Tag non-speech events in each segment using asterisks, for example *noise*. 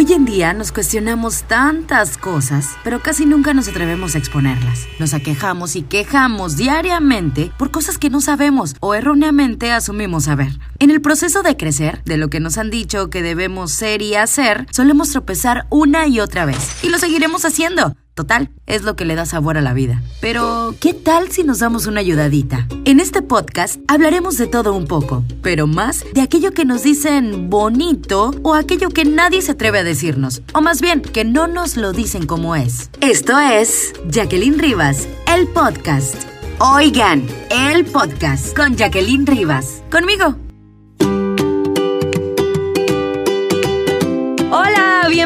Hoy en día nos cuestionamos tantas cosas, pero casi nunca nos atrevemos a exponerlas. Nos aquejamos y quejamos diariamente por cosas que no sabemos o erróneamente asumimos saber. En el proceso de crecer, de lo que nos han dicho que debemos ser y hacer, solemos tropezar una y otra vez. Y lo seguiremos haciendo Total, es lo que le da sabor a la vida. Pero, ¿qué tal si nos damos una ayudadita? En este podcast hablaremos de todo un poco, pero más de aquello que nos dicen bonito o aquello que nadie se atreve a decirnos, o más bien que no nos lo dicen como es. Esto es Jacqueline Rivas, el podcast. Oigan, el podcast con Jacqueline Rivas. Conmigo.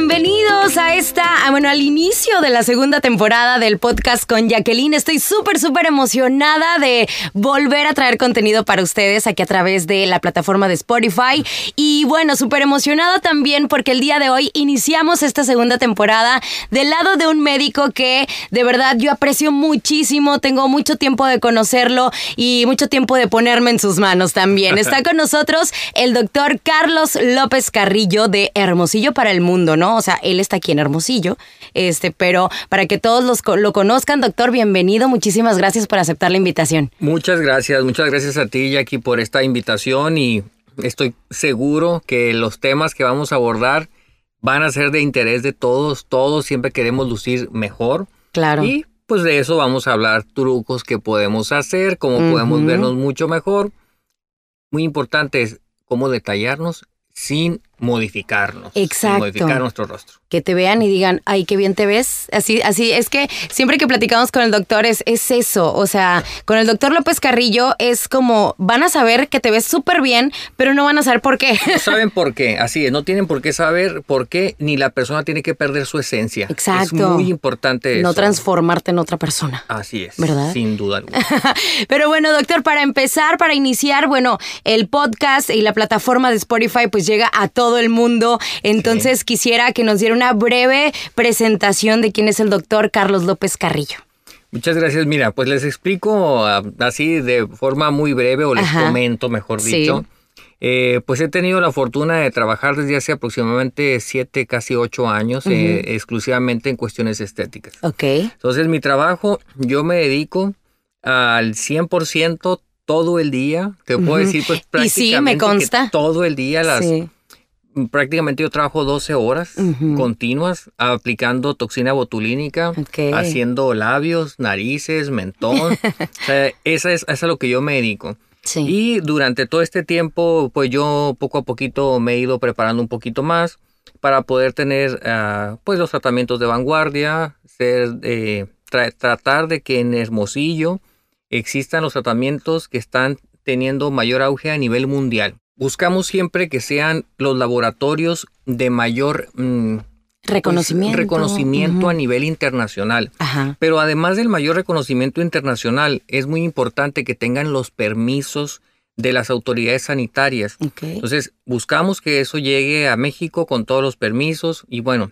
Bienvenidos a esta, bueno, al inicio de la segunda temporada del podcast con Jacqueline. Estoy súper, súper emocionada de volver a traer contenido para ustedes aquí a través de la plataforma de Spotify. Y bueno, súper emocionada también porque el día de hoy iniciamos esta segunda temporada del lado de un médico que de verdad yo aprecio muchísimo, tengo mucho tiempo de conocerlo y mucho tiempo de ponerme en sus manos también. Está *laughs* con nosotros el doctor Carlos López Carrillo de Hermosillo para el Mundo. ¿no? O sea, él está aquí en Hermosillo, este, pero para que todos los, lo conozcan, doctor, bienvenido, muchísimas gracias por aceptar la invitación. Muchas gracias, muchas gracias a ti, Jackie, por esta invitación y estoy seguro que los temas que vamos a abordar van a ser de interés de todos, todos siempre queremos lucir mejor. Claro. Y pues de eso vamos a hablar, trucos que podemos hacer, cómo podemos vernos mucho mejor. Muy importante es cómo detallarnos sin modificarnos. Exacto. modificar nuestro rostro. Que te vean y digan, ay, qué bien te ves. Así, así, es que siempre que platicamos con el doctor es, es eso. O sea, con el doctor López Carrillo es como, van a saber que te ves súper bien, pero no van a saber por qué. No *laughs* saben por qué, así es, no tienen por qué saber por qué, ni la persona tiene que perder su esencia. Exacto. Es muy importante No eso. transformarte en otra persona. Así es. ¿Verdad? Sin duda alguna. *laughs* pero bueno, doctor, para empezar, para iniciar, bueno, el podcast y la plataforma de Spotify pues llega a todo el mundo. Entonces quisiera que nos diera una breve presentación de quién es el doctor Carlos López Carrillo. Muchas gracias. Mira, pues les explico uh, así de forma muy breve o les Ajá. comento, mejor Sí. dicho. Eh, pues he tenido la fortuna de trabajar desde hace aproximadamente siete, casi ocho años, eh, exclusivamente en cuestiones estéticas. Ok. Entonces, mi trabajo, yo me dedico al 100% todo el día. Te puedo decir, pues Y sí, me prácticamente que consta. todo el día, las, Sí. Prácticamente yo trabajo 12 horas continuas aplicando toxina botulínica, haciendo labios, narices, mentón. *laughs* o sea, esa es, es a lo que yo me dedico. Sí. Y durante todo este tiempo, pues yo poco a poquito me he ido preparando un poquito más para poder tener ah, pues los tratamientos de vanguardia, ser, eh, tra- tratar de que en Hermosillo existan los tratamientos que están teniendo mayor auge a nivel mundial. Buscamos siempre que sean los laboratorios de mayor mm, pues, reconocimiento. a nivel internacional. Ajá. Pero además del mayor reconocimiento internacional, es muy importante que tengan los permisos de las autoridades sanitarias. Entonces, buscamos que eso llegue a México con todos los permisos y bueno,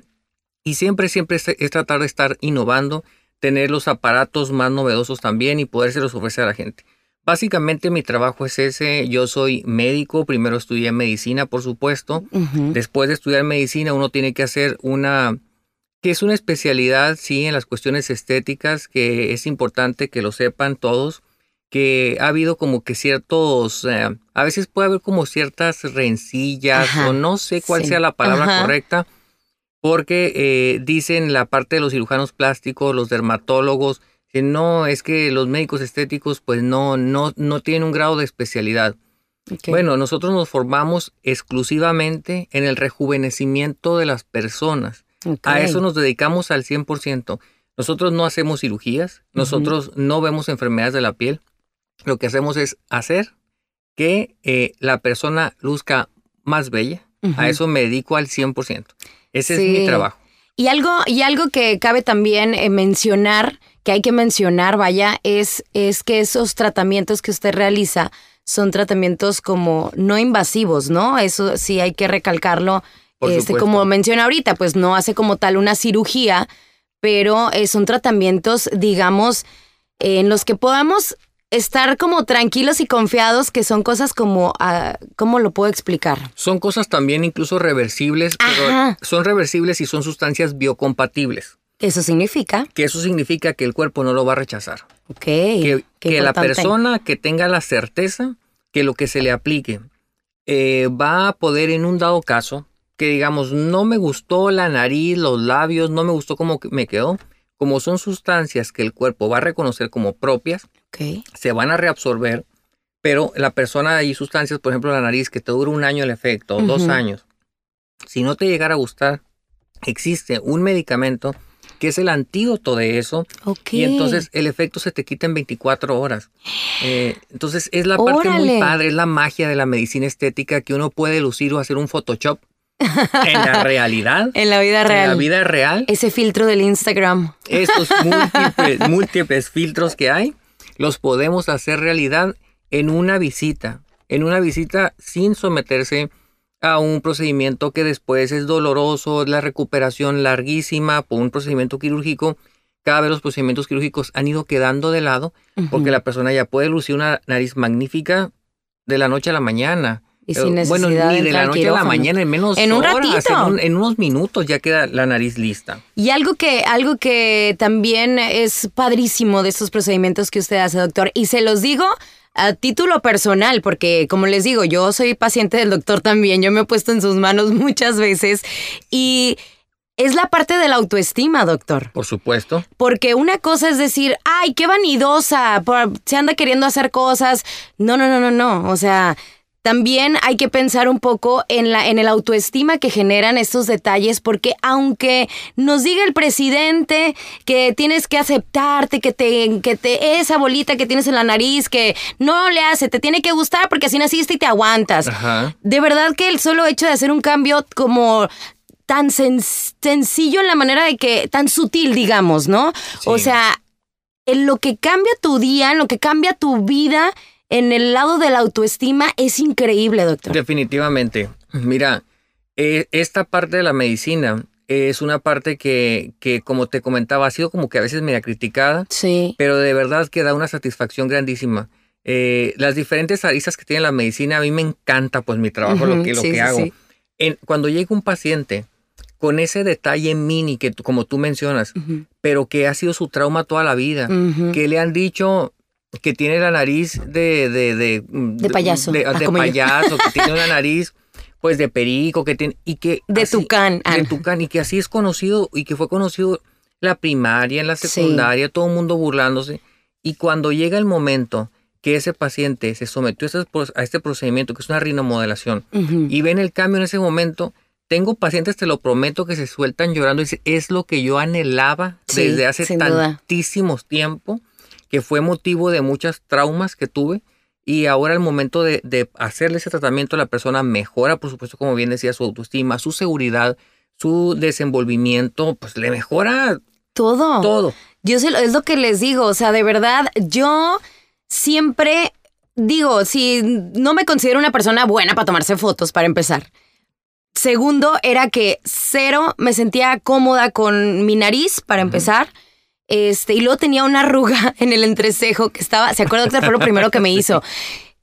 y siempre, siempre es, es tratar de estar innovando, tener los aparatos más novedosos también y podérselos ofrecer a la gente. Básicamente mi trabajo es ese, yo soy médico, primero estudié medicina, por supuesto. Después de estudiar medicina, uno tiene que hacer una, que es una especialidad, sí, en las cuestiones estéticas, que es importante que lo sepan todos, que ha habido como que ciertos, eh, a veces puede haber como ciertas rencillas Ajá, o no sé cuál sí. sea la palabra Ajá. correcta, porque eh, dicen la parte de los cirujanos plásticos, los dermatólogos, que no, es que los médicos estéticos pues no, no, no tienen un grado de especialidad. Bueno, nosotros nos formamos exclusivamente en el rejuvenecimiento de las personas. A eso nos dedicamos al 100%. Nosotros no hacemos cirugías, nosotros no vemos enfermedades de la piel. Lo que hacemos es hacer que eh, la persona luzca más bella. A eso me dedico al 100%. Ese Sí. es mi trabajo. Y algo, y algo que cabe también eh, mencionar, que hay que mencionar, vaya, es, es que esos tratamientos que usted realiza son tratamientos como no invasivos, ¿no? Eso sí hay que recalcarlo. Este, como menciona ahorita, pues no hace como tal una cirugía, pero eh, son tratamientos, digamos, en los que podamos estar como tranquilos y confiados que son cosas como, ah, ¿cómo lo puedo explicar? Son cosas también incluso reversibles, pero son reversibles y son sustancias biocompatibles. ¿Eso significa? Que eso significa que el cuerpo no lo va a rechazar. Ok. Que, que la persona que tenga la certeza que lo que se le aplique eh, va a poder en un dado caso, que digamos, no me gustó la nariz, los labios, no me gustó cómo me quedó, como son sustancias que el cuerpo va a reconocer como propias, se van a reabsorber, pero la persona hay sustancias, por ejemplo la nariz, que te dura un año el efecto, o dos años. Si no te llegara a gustar, existe un medicamento que es el antídoto de eso. Y entonces el efecto se te quita en 24 horas. Eh, entonces es la parte muy padre, es la magia de la medicina estética que uno puede lucir o hacer un Photoshop en la *laughs* realidad. en la vida real. En la vida real. Ese filtro del Instagram. Estos múltiples, *laughs* múltiples filtros que hay, los podemos hacer realidad en una visita. En una visita sin someterse a un procedimiento que después es doloroso, la recuperación larguísima por un procedimiento quirúrgico. Cada vez los procedimientos quirúrgicos han ido quedando de lado porque la persona ya puede lucir una nariz magnífica de la noche a la mañana. Y sin eh, bueno, ni de, la noche a la mañana, en menos en un horas, en, unos minutos ya queda la nariz lista. Y algo que, algo que también es padrísimo de estos procedimientos que usted hace, doctor, y se los digo a título personal, porque como les digo, yo soy paciente del doctor también, yo me he puesto en sus manos *laughs* muchas veces y es la parte de la autoestima, doctor. Por supuesto. Porque una cosa es decir, ay, qué vanidosa, se anda queriendo hacer cosas. No, no, no, no, no. O sea, también hay que pensar un poco en la en el autoestima que generan estos detalles porque aunque nos diga el presidente que tienes que aceptarte que te que te esa bolita que tienes en la nariz que no le hace te tiene que gustar porque así naciste y te aguantas. De verdad que el solo hecho de hacer un cambio como tan sencillo en la manera de que tan sutil digamos no o sea en lo que cambia tu día en lo que cambia tu vida en el lado de la autoestima es increíble, doctor. Definitivamente. Mira, eh, esta parte de la medicina es una parte que, que, como te comentaba, ha sido como que a veces media criticada. Sí. Pero de verdad que da una satisfacción grandísima. Eh, las diferentes aristas que tiene la medicina, a mí me encanta pues mi trabajo, lo que, lo que hago. En, cuando llega un paciente con ese detalle mini que como tú mencionas, pero que ha sido su trauma toda la vida, que le han dicho, que tiene la nariz de... De, de, de payaso. De, payaso, que tiene una *laughs* nariz pues de perico, que tiene... Y que de tucán. De tucán, y que así es conocido, y que fue conocido la primaria, en la secundaria, todo el mundo burlándose. Y cuando llega el momento que ese paciente se sometió a este procedimiento, que es una rinomodelación, y ven el cambio en ese momento, tengo pacientes, te lo prometo, que se sueltan llorando y dicen, es lo que yo anhelaba desde hace tantísimos tiempo que fue motivo de muchas traumas que tuve. Y ahora el momento de, hacerle ese tratamiento, la persona mejora, por supuesto, como bien decía, su autoestima, su seguridad, su desenvolvimiento, pues le mejora todo. Todo. Yo es lo que les digo, o sea, de verdad, yo siempre digo, si no me considero una persona buena para tomarse fotos, para empezar. Segundo, era que cero me sentía cómoda con mi nariz, para empezar. Este, y luego tenía una arruga *laughs* en el entrecejo que estaba, ¿se acuerda que fue lo primero que me hizo? *laughs*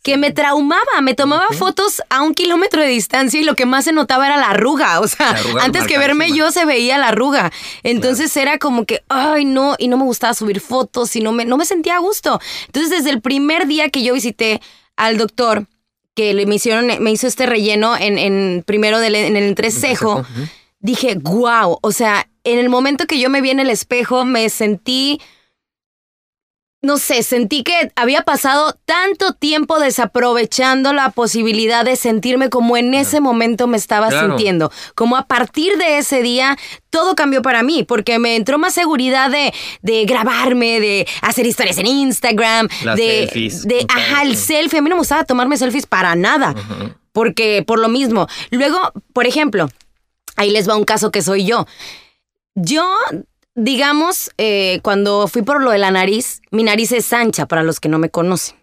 que me traumaba, me tomaba fotos a un kilómetro de distancia y lo que más se notaba era la arruga, o sea, antes que verme yo se veía la arruga. Entonces era como que, ay, no, y no me gustaba subir fotos y no me, no me sentía a gusto. Entonces desde el primer día que yo visité al doctor, que le me hicieron, me hizo este relleno en, en primero en el entrecejo, dije, wow, o sea, en el momento que yo me vi en el espejo, me sentí, no sé, sentí que había pasado tanto tiempo desaprovechando la posibilidad de sentirme como en ese momento me estaba sintiendo. Como a partir de ese día, todo cambió para mí, porque me entró más seguridad de, de grabarme, de hacer historias en Instagram, de, de, ajá, el selfie. A mí no me gustaba tomarme selfies para nada, porque por lo mismo. Luego, por ejemplo, ahí les va un caso que soy yo. Yo, digamos, eh, cuando fui por lo de la nariz, mi nariz es ancha para los que no me conocen.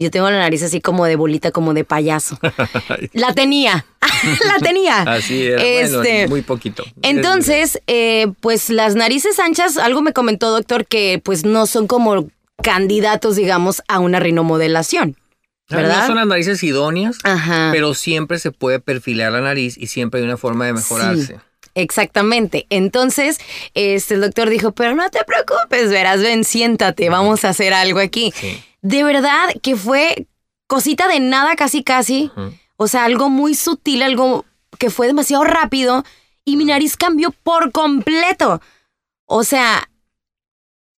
Yo tengo la nariz así como de bolita, como de payaso. *laughs* la tenía, *laughs* la tenía. Así era, este, muy poquito. Entonces, eh, pues las narices anchas, algo me comentó doctor que pues no son como candidatos, digamos, a una rinomodelación. ¿Verdad? No son las narices idóneas, Ajá. pero siempre se puede perfilar la nariz y siempre hay una forma de mejorarse. Exactamente. Entonces, este, el doctor dijo, pero no te preocupes, verás, ven, siéntate, vamos a hacer algo aquí. Sí. De verdad que fue cosita de nada, casi, casi. O sea, algo muy sutil, algo que fue demasiado rápido y mi nariz cambió por completo. O sea,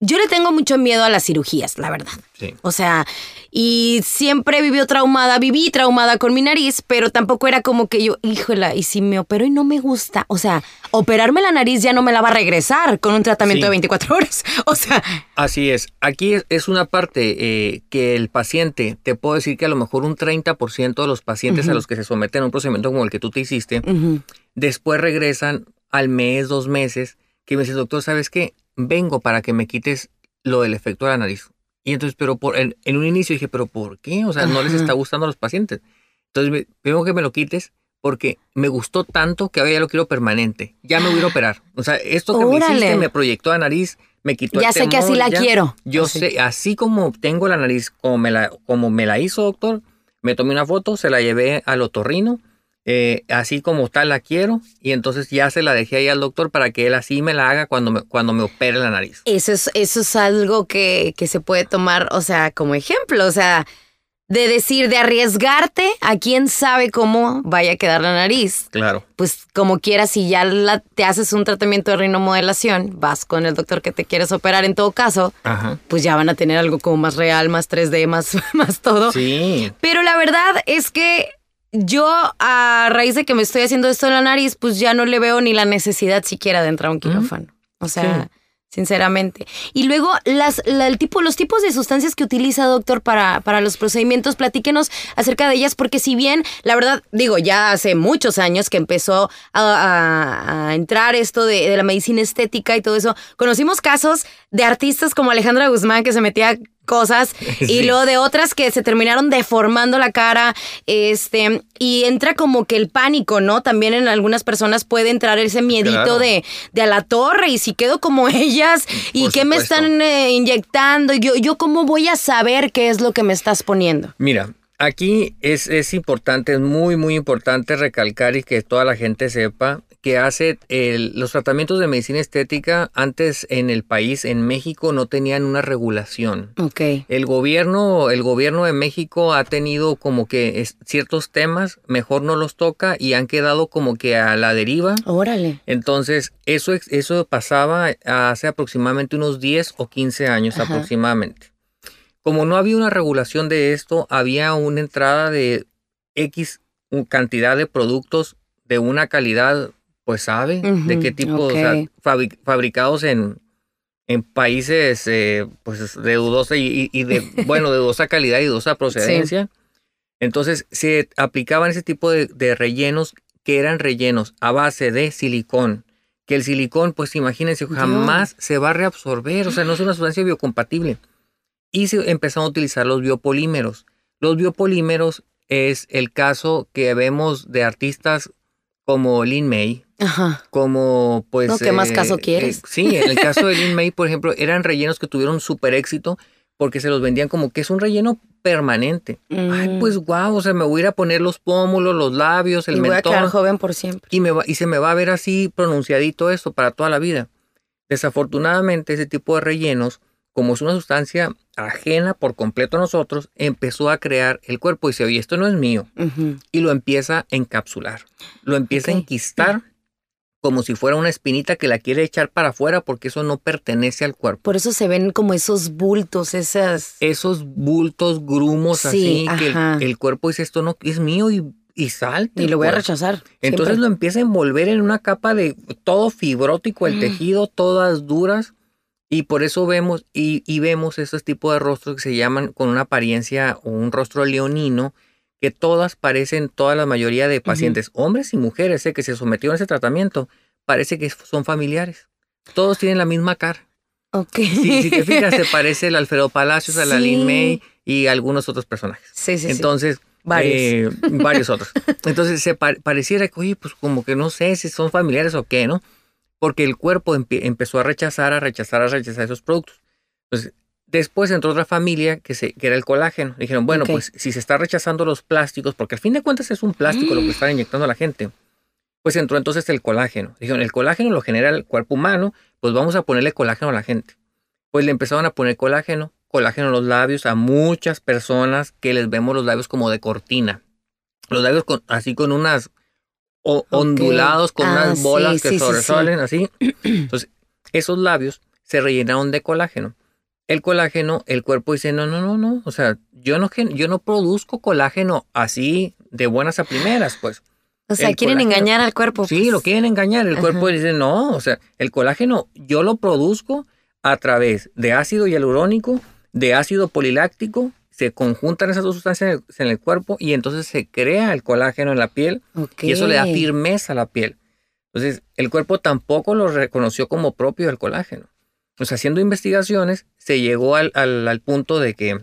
yo le tengo mucho miedo a las cirugías, la verdad. Sí. O sea, y siempre vivió traumada, viví traumada con mi nariz, pero tampoco era como que yo, híjola, y si me opero y no me gusta. O sea, operarme la nariz ya no me la va a regresar con un tratamiento Sí. de 24 horas. *laughs* O sea, Así es. Aquí es, es una parte eh, que el paciente, te puedo decir que a lo mejor un 30% de los pacientes a los que se someten a un procedimiento como el que tú te hiciste, después regresan al mes, dos meses, que me dices, doctor, ¿sabes qué? Vengo para que me quites lo del efecto de la nariz. Y entonces, pero por, en, en un inicio dije, ¿pero por qué? O sea, no les está gustando a los pacientes. Entonces, me- vengo que me lo quites porque me gustó tanto que ahora ya lo quiero permanente. Ya me voy a operar. O sea, esto que me hiciste me proyectó la nariz, me quitó ya el sé que así temor, la ya. quiero. Yo Así. sé, así como tengo la nariz, como me la, como me la hizo, doctor, me tomé una foto, se la llevé al otorrino, eh, así como tal la quiero, y entonces ya se la dejé ahí al doctor para que él así me la haga cuando me, cuando me opere la nariz. Eso es, eso es algo que, que se puede tomar, o sea, como ejemplo, o sea, de decir, de arriesgarte a quién sabe cómo vaya a quedar la nariz. Claro. Pues como quieras, si ya la- te haces un tratamiento de rinomodelación, vas con el doctor que te quieres operar en todo caso, Ajá. pues ya van a tener algo como más real, más 3D, más, *laughs* más todo. Sí. Pero la verdad es que yo, a raíz de que me estoy haciendo esto en la nariz, pues ya no le veo ni la necesidad siquiera de entrar a un quirófano. O sea, sinceramente. Y luego, las, la- el tipo, los tipos de sustancias que utiliza, doctor, para, para los procedimientos, platíquenos acerca de ellas, porque si bien, la verdad, digo, ya hace muchos años que empezó a, a- a entrar esto de, de la medicina estética y todo eso, conocimos casos de artistas como Alejandra Guzmán que se metía cosas *laughs* y luego de otras que se terminaron deformando la cara, este, y entra como que el pánico, ¿no? También en algunas personas puede entrar ese miedito Claro. de, de a la torre y si quedo como *laughs* ellas y Por qué me están eh, inyectando, yo, yo cómo voy a saber qué es lo que me estás poniendo. Mira, aquí es, es importante, es muy, muy importante recalcar y que toda la gente sepa que hace el- los tratamientos de medicina estética antes en el país, en México, no tenían una regulación. Ok. El gobierno, el gobierno de México ha tenido como que es- ciertos temas, mejor no los toca y han quedado como que a la deriva. Órale. Entonces, eso, eso pasaba hace aproximadamente unos 10 o 15 años Ajá. aproximadamente. Como no había una regulación de esto, había una entrada de X cantidad de productos de una calidad, pues sabe, de qué tipo, o sea, fabricados en, en países eh, pues de dudosa y, de, *laughs* bueno, de dudosa calidad y dudosa procedencia. Entonces se aplicaban ese tipo de, de rellenos que eran rellenos a base de silicón. Que el silicón, pues imagínense, Dios. jamás se va a reabsorber, o sea, no es una sustancia biocompatible. Y se empezaron a utilizar los biopolímeros. Los biopolímeros es el caso que vemos de artistas como Lin May, Ajá. como pues... No, ¿qué más caso quieres? sí, en el caso de Lin May, por ejemplo, eran rellenos que tuvieron súper éxito porque se los vendían como que es un relleno permanente. Ay, Mm. pues guau, o sea, me voy a ir a poner los pómulos, los labios, el y voy a quedar mentón joven por siempre. y, me va- y se me va a ver así pronunciadito esto para toda la vida. Desafortunadamente, ese tipo de rellenos, como es una sustancia ajena por completo a nosotros, empezó a crear el cuerpo y dice, oye, esto no es mío y lo empieza a encapsular. Lo empieza a enquistar como si fuera una espinita que la quiere echar para afuera porque eso no pertenece al cuerpo. Por eso se ven como esos bultos, esas... Esos bultos, grumos Sí, así, que el, cuerpo dice esto no es mío y, y salte. Y lo voy a rechazar. Entonces siempre. lo empieza a envolver en una capa de todo fibrótico, el Mm. tejido, todas duras. Y por eso vemos, y, y vemos esos tipos de rostros que se llaman con una apariencia o un rostro leonino, que todas parecen, toda la mayoría de pacientes, hombres y mujeres, eh, que se sometieron a ese tratamiento, parece que son familiares. Todos tienen la misma cara. Ok. Si, si te fijas, se *laughs* parece el Alfredo Palacios, a la Sí. Lin May y algunos otros personajes. Sí, sí, sí. Entonces, Varios. eh, varios *laughs* otros. Entonces, se pa- pareciera que, oye, pues como que no sé si son familiares o qué, ¿no? Porque el cuerpo empezó a rechazar, a rechazar, a rechazar esos productos. Entonces, Después entró otra familia que, se, que era el colágeno. Dijeron, bueno, pues si se está rechazando los plásticos, porque al fin de cuentas es un plástico lo que están inyectando a la gente, pues entró entonces el colágeno. Dijeron, el colágeno lo genera el cuerpo humano, pues vamos a ponerle colágeno a la gente. Pues le empezaron a poner colágeno, colágeno en los labios a muchas personas que les vemos los labios como de cortina. Los labios con- así con unas o- ondulados, con Ah, unas bolas sí, que sí, sí. sobresalen así. *clears throat* Entonces, esos labios se rellenaron de colágeno. El colágeno, el cuerpo dice, no, no, no, no. O sea, yo no, yo no produzco colágeno así de buenas a primeras, pues. O sea, el quieren colágeno- engañar al cuerpo. Sí, pues. lo quieren engañar. El Ajá. cuerpo dice, no, o sea, el colágeno yo lo produzco a través de ácido hialurónico, de ácido poliláctico, se conjuntan esas dos sustancias en el, el cuerpo y entonces se crea el colágeno en la piel y eso le da firmeza a la piel. Entonces, el cuerpo tampoco lo reconoció como propio del colágeno. O sea, haciendo investigaciones, se llegó al, al- al punto de que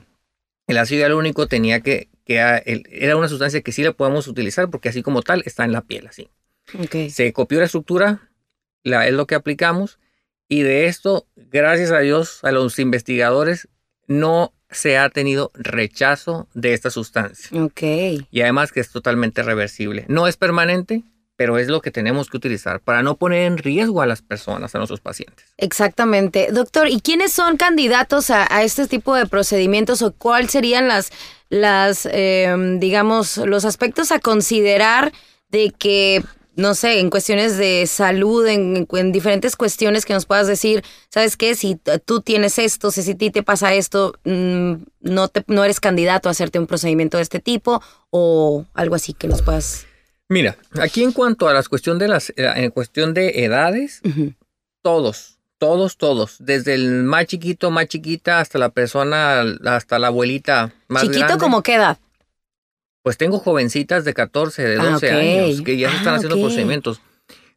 el ácido hialurónico tenía que, que a- el- era una sustancia que sí la podemos utilizar porque así como tal está en la piel, así. Se copió la estructura, la, es lo que aplicamos, y de esto, gracias a Dios, a los investigadores, no se ha tenido rechazo de esta sustancia. Ok. Y además que es totalmente reversible. No es permanente, pero es lo que tenemos que utilizar para no poner en riesgo a las personas, a nuestros pacientes. Exactamente. Doctor, ¿y quiénes son candidatos a, a este tipo de procedimientos o cuáles serían las, las eh, digamos, los aspectos a considerar de que, no sé, en cuestiones de salud, en, en diferentes cuestiones que nos puedas decir, ¿sabes qué? Si tú tienes esto, si a ti te pasa esto, mm, no, te, no eres candidato a hacerte un procedimiento de este tipo o algo así que nos puedas... Mira, aquí en cuanto a la cuestión de las, eh, en cuestión de edades, todos, todos, todos, desde el más chiquito, más chiquita, hasta la persona, hasta la abuelita más Chiquito grande. como qué edad. Pues tengo jovencitas de 14, de Ah, 12 ok. años que ya se están Ah, haciendo ok. procedimientos.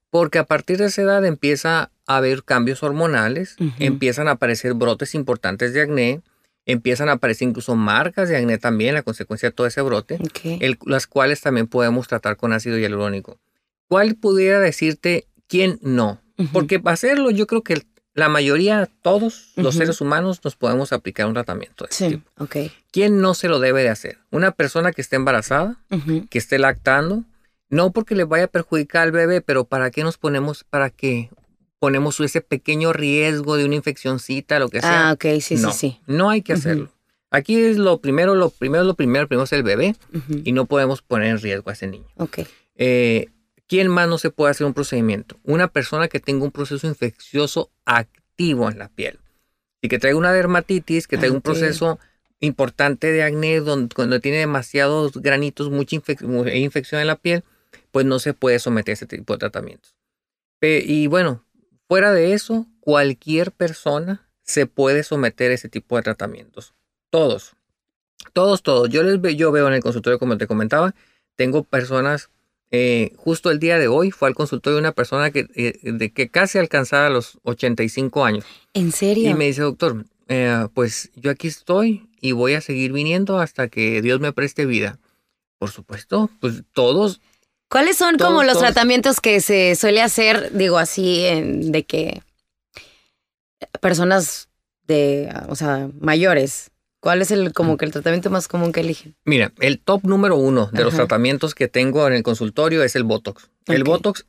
Porque a partir de esa edad empieza a haber cambios hormonales, Ujú. empiezan a aparecer brotes importantes de acné, empiezan a aparecer incluso marcas de acné también a consecuencia de todo ese brote, Ok. el- las cuales también podemos tratar con ácido hialurónico. ¿Cuál pudiera decirte quién no? Ujú. Porque para hacerlo yo creo que la mayoría, todos los seres humanos nos podemos aplicar un tratamiento de este Sí, tipo. ¿Quién no se lo debe de hacer? Una persona que esté embarazada, que esté lactando, no porque le vaya a perjudicar al bebé, pero ¿para qué nos ponemos, para qué ponemos ese pequeño riesgo de una infeccióncita, lo que sea? Ah, ok, sí, no, sí, sí. no hay que hacerlo. Aquí es lo primero, lo primero, lo primero, primero es el bebé y no podemos poner en riesgo a ese niño. Ok. Eh, ¿Quién más no se puede hacer un procedimiento? Una persona que tenga un proceso infeccioso activo en la piel y que traiga una dermatitis, que traiga un proceso importante de acné, donde cuando tiene demasiados granitos, mucha infec- mu- infección en la piel, pues no se puede someter a ese tipo de tratamientos. Pe- y bueno, fuera de eso, cualquier persona se puede someter a ese tipo de tratamientos. Todos. Todos, todos. Yo, les ve- yo veo en el consultorio, como te comentaba, tengo personas, eh, justo el día de hoy fue al consultorio una persona que, eh, de que casi alcanzaba los 85 años. ¿En serio? Y me dice, doctor, eh, pues yo aquí estoy y voy a seguir viniendo hasta que Dios me preste vida. Por supuesto, pues todos, ¿Cuáles son todos, como los todos. tratamientos que se suele hacer, digo así, en- de que personas de, o sea, mayores? ¿Cuál es el como que el tratamiento más común que eligen? mira, el top número uno de los tratamientos que tengo en el consultorio es el Botox. El. Botox,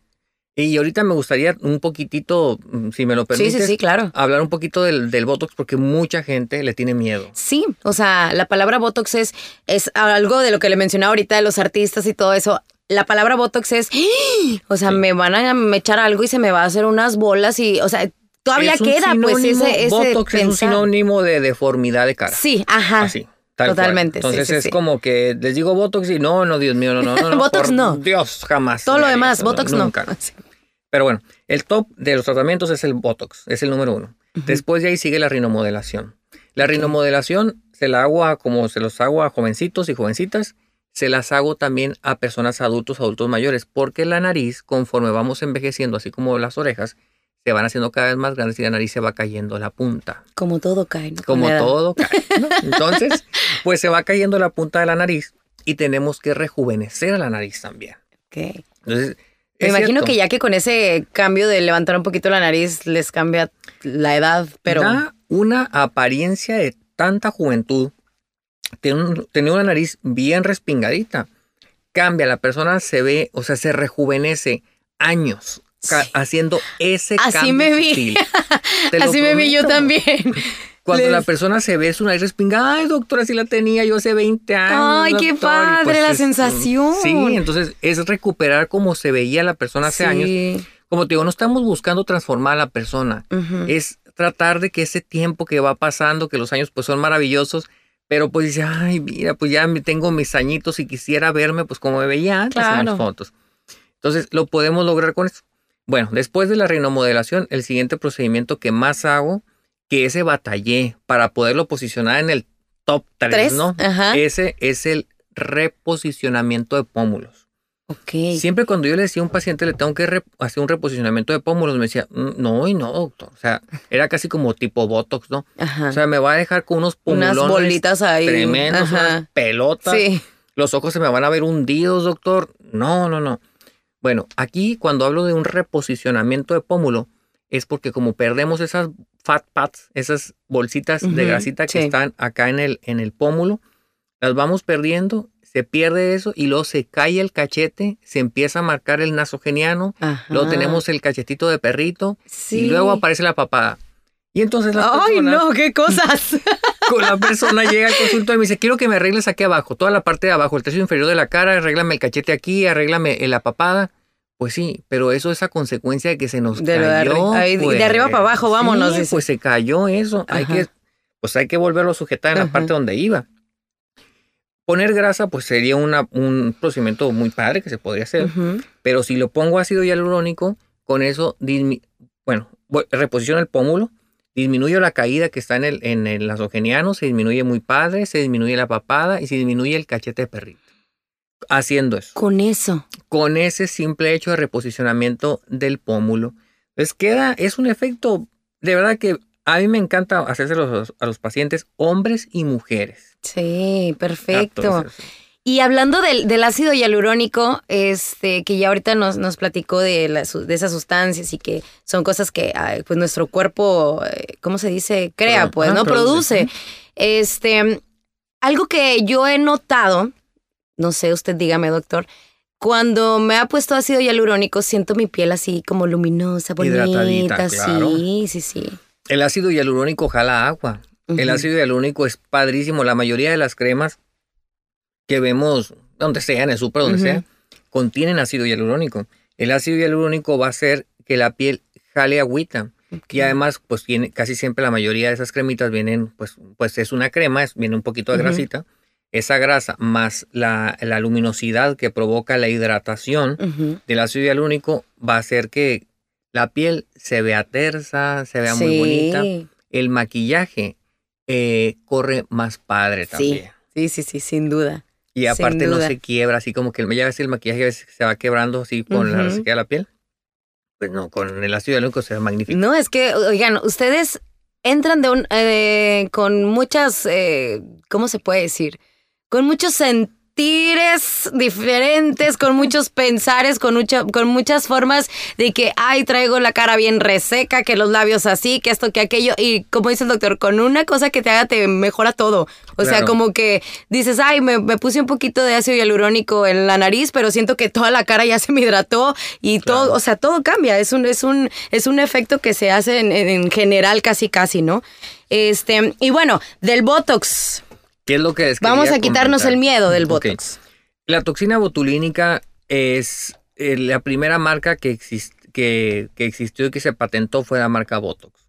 y ahorita me gustaría un poquitito, mm, si me lo Sí, permites, sí, sí, claro. hablar un poquito del, del Botox porque mucha gente le tiene miedo. Sí, o sea, la palabra Botox es, es algo de lo que le mencionaba ahorita de los artistas y todo eso. La palabra Botox es, ¡Ah! *gasps* o sea, Sí. me van a echar algo y se me va a hacer unas bolas y, o sea, todavía Es queda pues ese, ese Botox es un sinónimo de deformidad de cara. Sí, ajá. Así. tal cual. Totalmente, sí, Entonces sí, es sí. como que les digo Botox y no, no, Dios mío, no, no, no. *laughs* Botox por no. Dios, jamás. Todo lo demás, eso, Botox no. nunca. *laughs* Pero bueno, el top de los tratamientos es el Botox, es el número uno. Después de ahí sigue la rinomodelación. La rinomodelación se la hago a, como se los hago a jovencitos y jovencitas, se las hago también a personas adultos, adultos mayores, porque la nariz, conforme vamos envejeciendo, así como las orejas, se van haciendo cada vez más grandes y la nariz se va cayendo la punta Como todo cae, como todo cae, ¿no? *laughs* Entonces, pues se va cayendo la punta de la nariz y tenemos que rejuvenecer a la nariz también. Ok. Entonces, Me imagino cierto, que ya que con ese cambio de levantar un poquito la nariz les cambia la edad, pero da una apariencia de tanta juventud, tener una nariz bien respingadita, cambia, la persona se ve, o sea, se rejuvenece años haciendo ese Así cambio me vi. sutil. *laughs* Así me vi yo también. Cuando Les- la persona se ve es una nariz respingada, ay doctora, así la tenía yo hace 20 años. Ay, qué doctor", y pues padre la es- sensación. Sí, entonces es recuperar como se veía la persona hace años. Como te digo, no estamos buscando transformar a la persona, es tratar de que ese tiempo que va pasando, que los años pues son maravillosos, pero pues dice, ay, mira, pues ya tengo mis añitos y quisiera verme pues como me veía antes en Claro. las fotos. Entonces, lo podemos lograr con eso. Bueno, después de la rinomodelación, el siguiente procedimiento que más hago, que ese batallé para poderlo posicionar en el top 3, ¿Tres? ¿no? Ajá. Ese es el reposicionamiento de pómulos. Ok. Siempre cuando yo le decía a un paciente le tengo que hacer un reposicionamiento de pómulos, me decía, "Mm, no y no, doctor. O sea, era casi como tipo Botox, ¿no? Ajá. O sea, me va a dejar con unos Unas pómulos bolitas ahí. tremendos, Ajá. unas pelotas. Sí. Los ojos se me van a ver hundidos, doctor. No, no, no. Bueno, aquí cuando hablo de un reposicionamiento de pómulo, es porque como perdemos esas fat pads, esas bolsitas de grasita que sí. están acá en el, en el pómulo, las vamos perdiendo, se pierde eso y luego se cae el cachete, se empieza a marcar el nasogeniano, Ajá. luego tenemos el cachetito de perrito Sí. y luego aparece la papada. Y entonces la Ay, no, qué cosas. *laughs* con la persona llega al consultorio y me dice, quiero que me arregles aquí abajo, toda la parte de abajo, el tercio inferior de la cara, arréglame el cachete aquí, arréglame la papada. Pues sí, pero eso es a consecuencia de que se nos De de cayó. ahí, de pues. arriba para abajo, vámonos, Sí, pues se cayó eso. Hay que, pues hay que volverlo a sujetar en la parte donde iba. Poner grasa, pues sería una- un procedimiento muy padre que se podría hacer. Pero si lo pongo ácido hialurónico, con eso, bueno, reposiciono el pómulo, disminuyo la caída que está en el, en el nasogeniano, se disminuye muy padre, se disminuye la papada y se disminuye el cachete de perrito. Haciendo eso. Con eso. Con ese simple hecho de reposicionamiento del pómulo. Pues queda, es un efecto, de verdad que a mí me encanta hacérselos a los, a los pacientes, hombres y mujeres. Sí, perfecto. Entonces, Y hablando del, del ácido hialurónico, este, que ya ahorita nos, nos platicó de, la de esas sustancias y que son cosas que pues nuestro cuerpo, eh, ¿cómo se dice? Crea, pues, ah, ¿no? produce. Produce. Este, algo que yo he notado, no sé, usted dígame, doctor, cuando me ha puesto ácido hialurónico, siento mi piel así como luminosa, bonita. Hidratadita, claro. Sí, sí, sí. El ácido hialurónico jala agua. El ácido hialurónico es padrísimo. La mayoría de las cremas que vemos, donde sea, en el súper, donde sea, contienen ácido hialurónico. El ácido hialurónico va a hacer que la piel jale agüita. Y además, pues tiene, casi siempre la mayoría de esas cremitas vienen, pues, pues es una crema, es, viene un poquito de grasita. Esa grasa más la, la luminosidad que provoca la hidratación del ácido hialurónico va a hacer que la piel se vea tersa, se vea muy bonita. El maquillaje eh, corre más padre Sí. también. Sí, sí, sí, sin duda. Y aparte no se quiebra, así como que ya ves el maquillaje a veces se va quebrando así con la resequedad de la piel. Pues no, con el ácido hialurónico se ve magnífico. No, es que, oigan, ustedes entran de un, eh, con muchas, eh, ¿cómo se puede decir? Con muchos sentires diferentes, con muchos pensares, con, mucha- con muchas formas de que, ay, traigo la cara bien reseca, que los labios así, que esto, que aquello. Y como dice el doctor, con una cosa que te haga te mejora todo. O sea, como que dices, ay, me, me puse un poquito de ácido hialurónico en la nariz, pero siento que toda la cara ya se me hidrató y todo, o sea, todo cambia. Es un, es un, es un efecto que se hace en- en general casi casi, ¿no? Este, y bueno, del Botox. ¿Qué es lo que les Vamos a quitarnos comentar? el miedo del. Botox. La toxina botulínica es eh, la primera marca que, exist- que, que existió y que se patentó fue la marca Botox.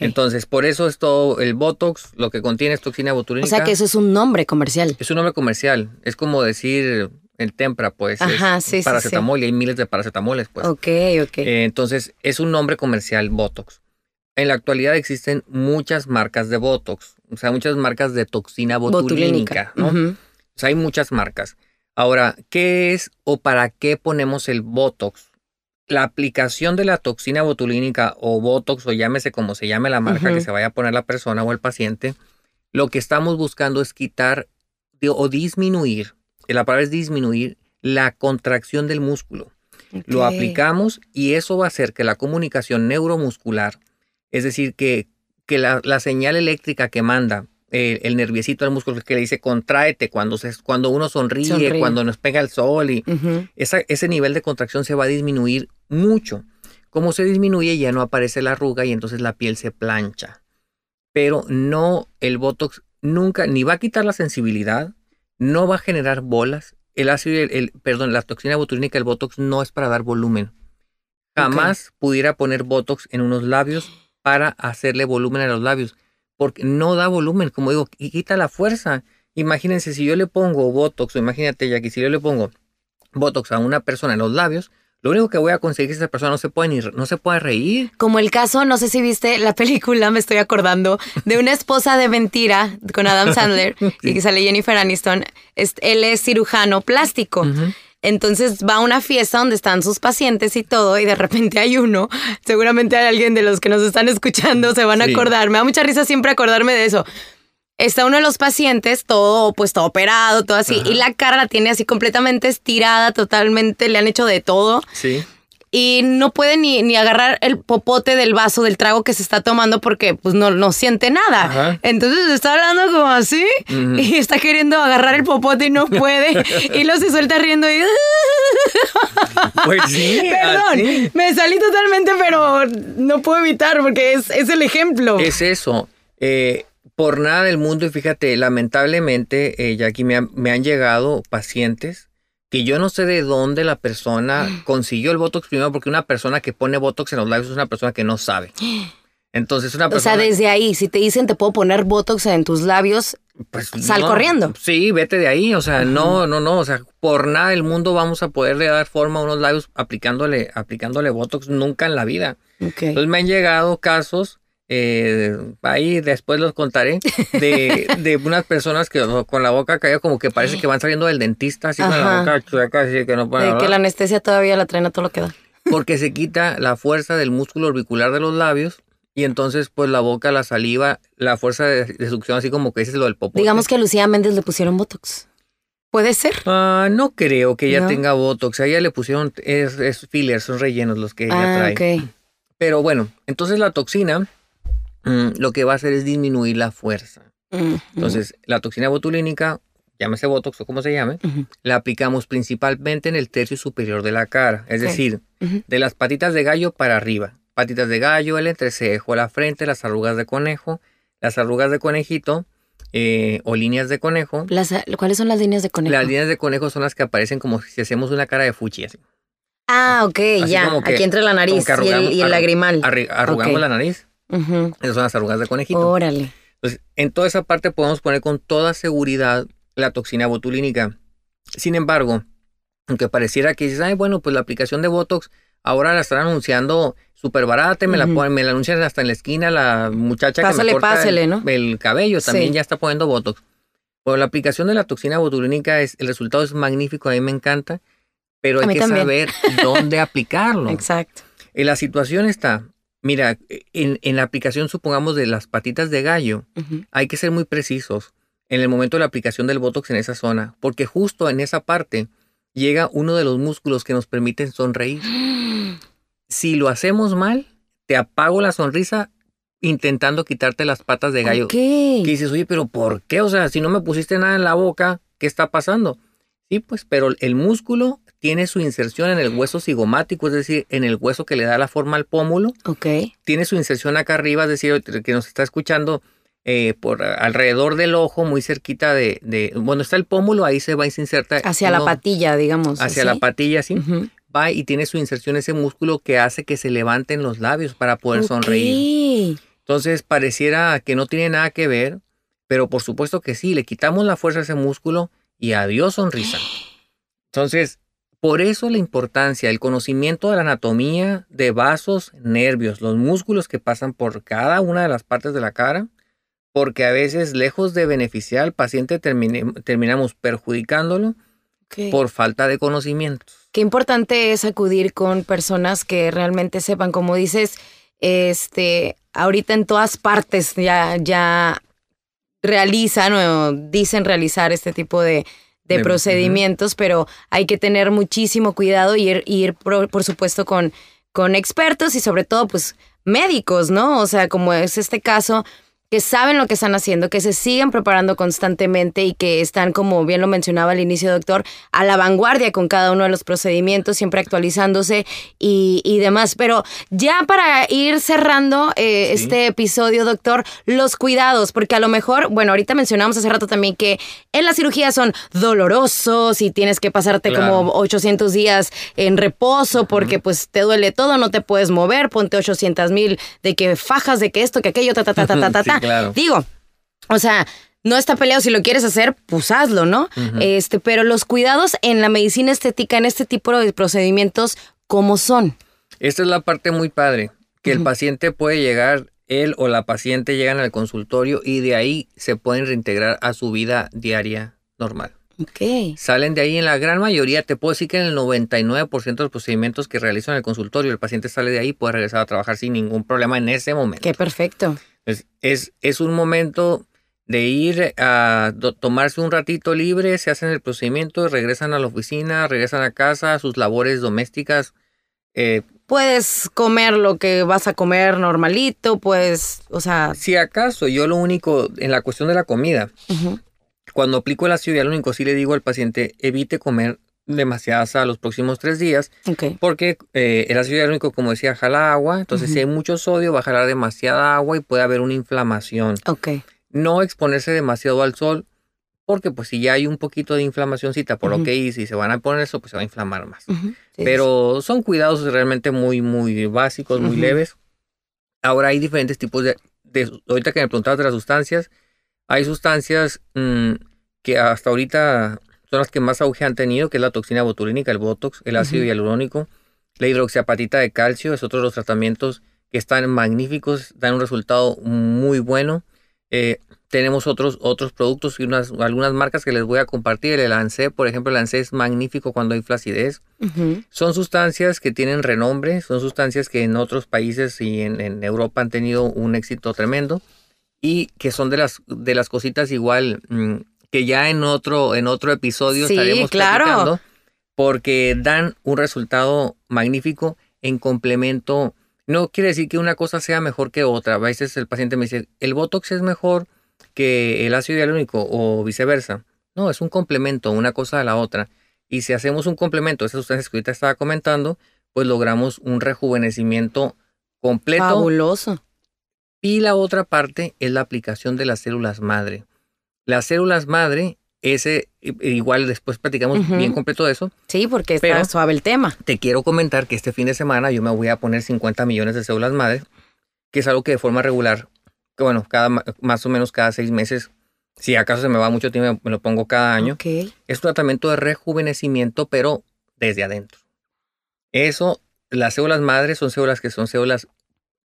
Entonces, por eso es todo el Botox, lo que contiene es toxina o botulínica. sea que eso es un nombre comercial. Es un nombre comercial. Es como decir el Tempra, pues. Ajá, es sí, sí, sí. paracetamol y hay miles de paracetamoles, pues. Ok, ok. Eh, entonces, es un nombre comercial Botox. En la actualidad existen muchas marcas de Botox, o sea, muchas marcas de toxina botulínica, ¿no? Ujú. O sea, hay muchas marcas. Ahora, ¿qué es o para qué ponemos el Botox? La aplicación de la toxina botulínica o Botox, o llámese como se llame la marca que se vaya a poner la persona o el paciente, lo que estamos buscando es quitar o disminuir, que la palabra es disminuir la contracción del músculo. Lo aplicamos y eso va a hacer que la comunicación neuromuscular, es decir, que que la, la señal eléctrica que manda el, el nerviecito del músculo que le dice contráete cuando, se, cuando uno sonríe, Sonríe. cuando nos pega el sol y esa- ese nivel de contracción se va a disminuir mucho. Como se disminuye ya no aparece la arruga y entonces la piel se plancha. Pero no, el Botox nunca, ni va a quitar la sensibilidad, no va a generar bolas. El ácido, el, el- perdón, la toxina botulínica, el Botox no es para dar volumen. Jamás pudiera poner Botox en unos labios para hacerle volumen a los labios, porque no da volumen, como digo, y quita la fuerza. Imagínense si yo le pongo Botox, o imagínate Jackie, si yo le pongo Botox a una persona en los labios, lo único que voy a conseguir es que esa persona no se puede ni no se puede reír. Como el caso, no sé si viste la película, me estoy acordando, de una esposa de mentira con Adam Sandler *laughs* y que sale Jennifer Aniston. Es- él es cirujano plástico. Entonces va a una fiesta donde están sus pacientes y todo, y de repente hay uno, seguramente hay alguien de los que nos están escuchando, se van a Sí. acordar. Me da mucha risa siempre acordarme de eso. Está uno de los pacientes, todo pues todo operado, todo así, y la cara la tiene así completamente estirada, totalmente, le han hecho de todo Sí. Y no puede ni, ni agarrar el popote del vaso del trago que se está tomando porque pues no, no siente nada. Ajá. Entonces está hablando como así y está queriendo agarrar el popote y no *laughs* puede y luego se suelta riendo y... *laughs* Pues sí. Perdón, así. me salí totalmente pero no puedo evitar porque es, es el ejemplo. Es eso. Eh, por nada del mundo, y fíjate, lamentablemente, eh, Jackie, me, han- me han llegado pacientes que yo no sé de dónde la persona *gasps* consiguió el Botox primero, porque una persona que pone Botox en los labios es una persona que no sabe. *gasps* Entonces, una o sea, persona... desde ahí, si te dicen te puedo poner Botox en tus labios, pues, sal corriendo. Sí, vete de ahí. O sea, no, no, no. O sea, por nada del mundo vamos a poderle dar forma a unos labios aplicándole, aplicándole Botox nunca en la vida. Entonces me han llegado casos, eh, ahí después los contaré, de, *laughs* de unas personas que con la boca caída como que parece que van saliendo del dentista, así con la boca chueca, así que no pueden De que hablar, la anestesia todavía la traen a todo lo que da. porque se quita la fuerza del músculo orbicular de los labios y entonces pues la boca, la saliva, la fuerza de, de succión, así como que ese es lo del popote. Digamos que a Lucía Méndez le pusieron Botox. ¿Puede ser? Ah, no creo que ella ¿No? tenga Botox. A ella le pusieron, es, es fillers, son rellenos los que ella ah, trae. ok. Pero bueno, entonces la toxina mm, lo que va a hacer es disminuir la fuerza. Entonces, la toxina botulínica, llámese Botox o como se llame, la aplicamos principalmente en el tercio superior de la cara. Es decir, de las patitas de gallo para arriba. Patitas de gallo, el entrecejo, la frente, las arrugas de conejo, las arrugas de conejito eh, o líneas de conejo. Las- ¿Cuáles son las líneas de conejo? Las líneas de conejo son las que aparecen como si hacemos una cara de fuchi. Así. Ah, ok, Así ya. como que- Aquí entre la como nariz que y el, y el lagrimal. Arrugamos la nariz. Esas son las arrugas de conejito. Órale. Entonces, en toda esa parte podemos poner con toda seguridad la toxina botulínica. Sin embargo, aunque pareciera que dices, ay, bueno, pues la aplicación de Botox ahora la están anunciando súper barata, y me, la ponen, me la anuncian hasta en la esquina, la muchacha Pásale, que me corta el, ¿no? el cabello también Sí. ya está poniendo Botox. Pero la aplicación de la toxina botulínica, es, el resultado es magnífico, a mí me encanta, pero hay que también. saber dónde *laughs* aplicarlo. Exacto. Eh, La situación está, mira, en, en la aplicación, supongamos, de las patitas de gallo, hay que ser muy precisos en el momento de la aplicación del Botox en esa zona, porque justo en esa parte llega uno de los músculos que nos permiten sonreír. *gasps* Si lo hacemos mal, te apago la sonrisa intentando quitarte las patas de gallo. Ok. Que dices, oye, pero ¿por qué? O sea, si no me pusiste nada en la boca, ¿qué está pasando? Sí, pues, pero el músculo tiene su inserción en el hueso cigomático, es decir, en el hueso que le da la forma al pómulo Ok. tiene su inserción acá arriba, es decir, que nos está escuchando eh, por alrededor del ojo, muy cerquita de, de- bueno, está el pómulo, ahí se va y se inserta. Hacia la patilla, digamos. Hacia ¿sí? la patilla, sí. Va y tiene su inserción ese músculo que hace que se levanten los labios para poder sonreír. Entonces, pareciera que no tiene nada que ver, pero por supuesto que sí, le quitamos la fuerza a ese músculo y adiós sonrisa. *gasps* Entonces, por eso la importancia, el conocimiento de la anatomía de vasos, nervios, los músculos que pasan por cada una de las partes de la cara, porque a veces, lejos de beneficiar al paciente, termine- terminamos perjudicándolo por falta de conocimientos. Qué importante es acudir con personas que realmente sepan, como dices, este, ahorita en todas partes ya, ya realizan o dicen realizar este tipo de, de De- procedimientos, pero hay que tener muchísimo cuidado y ir, ir por, por supuesto con, con expertos y sobre todo pues médicos, ¿no? O sea, como es este caso que saben lo que están haciendo, que se siguen preparando constantemente y que están, como bien lo mencionaba al inicio, doctor, a la vanguardia con cada uno de los procedimientos, siempre actualizándose y, demás. Pero ya para ir cerrando eh, este episodio, doctor, los cuidados, porque a lo mejor, bueno, ahorita mencionamos hace rato también que en la cirugía son dolorosos y tienes que pasarte como 800 días en reposo porque pues te duele todo, no te puedes mover, ponte 800 mil de que fajas, de que esto, que aquello, ta, ta, ta, ta, ta, ta. *laughs* Digo, o sea, no está peleado si lo quieres hacer, pues hazlo, ¿no? Este, pero los cuidados en la medicina estética, en este tipo de procedimientos, ¿cómo son? Esta es la parte muy padre, que el paciente puede llegar, él o la paciente llegan al consultorio y de ahí se pueden reintegrar a su vida diaria normal. Okay. Salen de ahí en la gran mayoría, te puedo decir que en el 99% de los procedimientos que realizan en el consultorio, el paciente sale de ahí y puede regresar a trabajar sin ningún problema en ese momento. Qué perfecto. Es, es, un momento de ir a tomarse un ratito libre, se hacen el procedimiento, regresan a la oficina, regresan a casa, a sus labores domésticas. Eh, puedes comer lo que vas a comer normalito, pues, o sea... Si acaso, yo lo único, en la cuestión de la comida, cuando aplico el ácido hialurónico, sí le digo al paciente, evite comer demasiada sal los próximos tres días. Porque eh, el ácido hialurónico, como decía, jala agua. Entonces, si hay mucho sodio, va a jalar demasiada agua y puede haber una inflamación. No exponerse demasiado al sol. Porque pues si ya hay un poquito de inflamacióncita por lo que hice y se van a poner eso, pues se va a inflamar más. Pero son cuidados realmente muy, muy básicos, muy leves. Ahora hay diferentes tipos de, Ahorita que me preguntabas de las sustancias, hay sustancias mm, que hasta ahorita son las que más auge han tenido, que es la toxina botulínica, el Botox, el ácido hialurónico, la hidroxiapatita de calcio, es otro de los tratamientos que están magníficos, dan un resultado muy bueno. Eh, tenemos otros, otros productos y unas, algunas marcas que les voy a compartir. El Lancé, por ejemplo, el Lancé es magnífico cuando hay flacidez. Son sustancias que tienen renombre, son sustancias que en otros países y en, Europa han tenido un éxito tremendo y que son de las, de las cositas igual mm, que ya en otro, en otro episodio estaremos claro. porque dan un resultado magnífico en complemento. No quiere decir que una cosa sea mejor que otra. A veces el paciente me dice, el Botox es mejor que el ácido hialurónico o viceversa. No, es un complemento, una cosa a la otra. Y si hacemos un complemento, esas sustancias que ahorita estaba comentando, pues logramos un rejuvenecimiento completo. Fabuloso. Y la otra parte es la aplicación de las células madre. Las células madre, ese, igual después platicamos bien completo de eso. Sí, porque está suave el tema. Te quiero comentar que este fin de semana yo me voy a poner 50 millones de células madre, que es algo que de forma regular, que bueno, cada, más o menos cada seis meses, si acaso se me va mucho tiempo, me lo pongo cada año. Es un tratamiento de rejuvenecimiento, pero desde adentro. Eso, las células madres son células que son células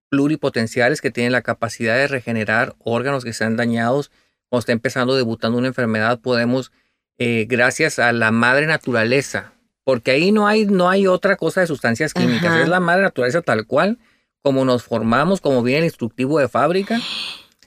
pluripotenciales que tienen la capacidad de regenerar órganos que sean dañados cuando está empezando, debutando una enfermedad, podemos, eh, gracias a la madre naturaleza, porque ahí no hay, no hay otra cosa de sustancias químicas, es la madre naturaleza tal cual, como nos formamos, como viene el instructivo de fábrica,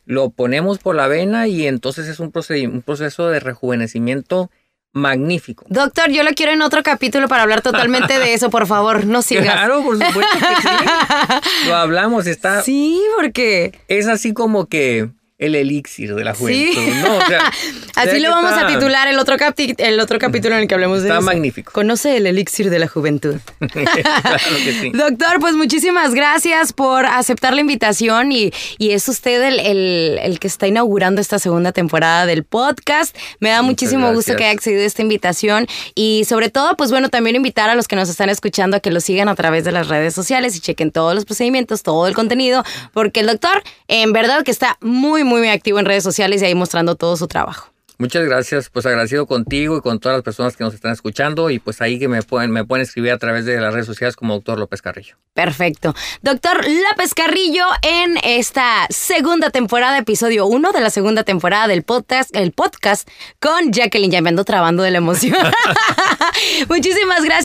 lo ponemos por la vena y entonces es un, un proceso de rejuvenecimiento magnífico. Doctor, yo lo quiero en otro capítulo para hablar totalmente de eso, por favor, no sigas. Claro, por supuesto que sí. *laughs* Lo hablamos, está... Sí, porque... Es así como que el elixir de la juventud. *laughs* Así lo vamos a titular el otro, el otro capítulo en el que hablemos de eso. Está magnífico. Conoce el elixir de la juventud. *laughs* *laughs* claro que sí. Doctor, pues muchísimas gracias por aceptar la invitación y, es usted el, que está inaugurando esta segunda temporada del podcast. Me da muchísimo gusto que haya accedido a esta invitación y sobre todo, pues bueno, también invitar a los que nos están escuchando a que lo sigan a través de las redes sociales y chequen todos los procedimientos, todo el contenido, porque el doctor en verdad que está muy, muy, activo en redes sociales y ahí mostrando todo su trabajo. Muchas gracias, pues agradecido contigo y con todas las personas que nos están escuchando y pues ahí que me pueden, me pueden escribir a través de las redes sociales como doctor López Carrillo. Perfecto. Doctor López Carrillo en esta segunda temporada, episodio 1 de la segunda temporada del podcast, el podcast con Jacqueline, ya me ando trabando de la emoción. *laughs* Muchísimas gracias.